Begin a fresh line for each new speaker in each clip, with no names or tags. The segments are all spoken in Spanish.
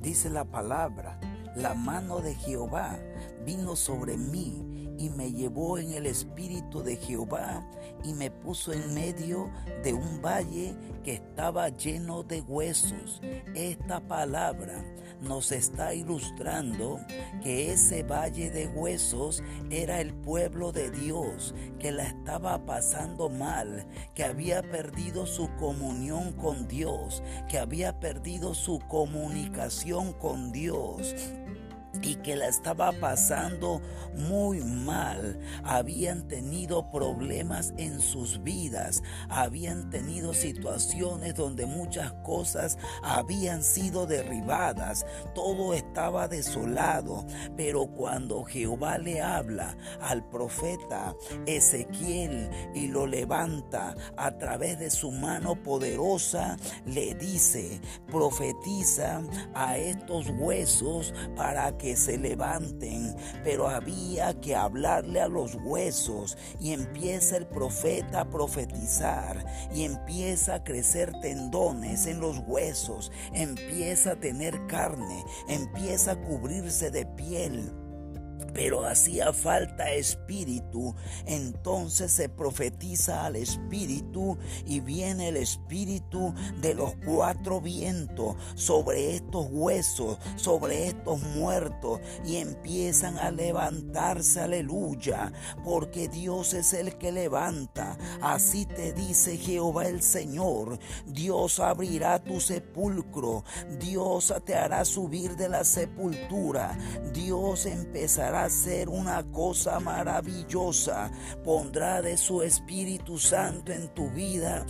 Dice la palabra, la mano de Jehová vino sobre mí y me llevó en el espíritu de Jehová y me puso en medio de un valle que estaba lleno de huesos. Esta palabra nos está ilustrando que ese valle de huesos era el pueblo de Dios que la estaba pasando mal, que había perdido su comunión con Dios, que había perdido su comunicación con Dios y que la estaba pasando muy mal. Habían tenido problemas en sus vidas, habían tenido situaciones donde muchas cosas habían sido derribadas, todo estaba desolado. Pero cuando Jehová le habla al profeta Ezequiel y lo levanta a través de su mano poderosa, le dice, profetiza a estos huesos para que se levanten, pero había que hablarle a los huesos y empieza el profeta a profetizar y empieza a crecer tendones en los huesos, empieza a tener carne, empieza a cubrirse de piel pero hacía falta espíritu. Entonces se profetiza al espíritu y viene el espíritu de los cuatro vientos sobre estos huesos, sobre estos muertos y empiezan a levantarse, aleluya, porque Dios es el que levanta. Así te dice Jehová el Señor. Dios abrirá tu sepulcro, Dios te hará subir de la sepultura, Dios empezará hacer una cosa maravillosa. Pondrá de su Espíritu Santo en tu vida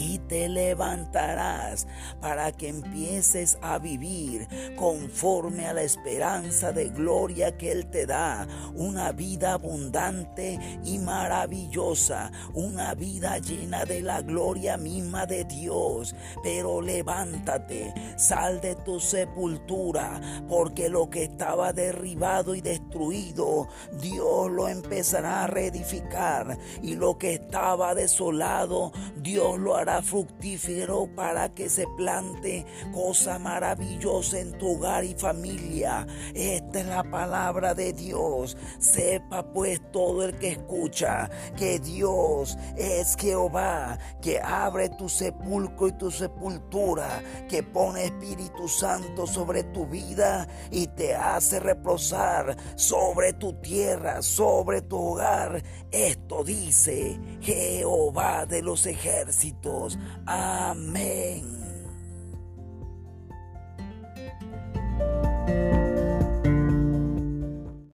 y te levantarás para que empieces a vivir conforme a la esperanza de gloria que Él te da. Una vida abundante y maravillosa, una vida llena de la gloria misma de Dios. Pero levántate, sal de tu sepultura, porque lo que estaba derribado y destruido, Dios lo empezará a reedificar. Y lo que estaba desolado, Dios lo hará fructífero para que se plante cosa maravillosa en tu hogar y familia. Esta es la palabra de Dios. Sepa pues todo el que escucha que Dios es Jehová, que abre tu sepulcro y tu sepultura, que pone Espíritu Santo sobre tu vida y te hace reposar sobre tu tierra, sobre tu hogar. Esto dice Jehová de los ejércitos. Amén.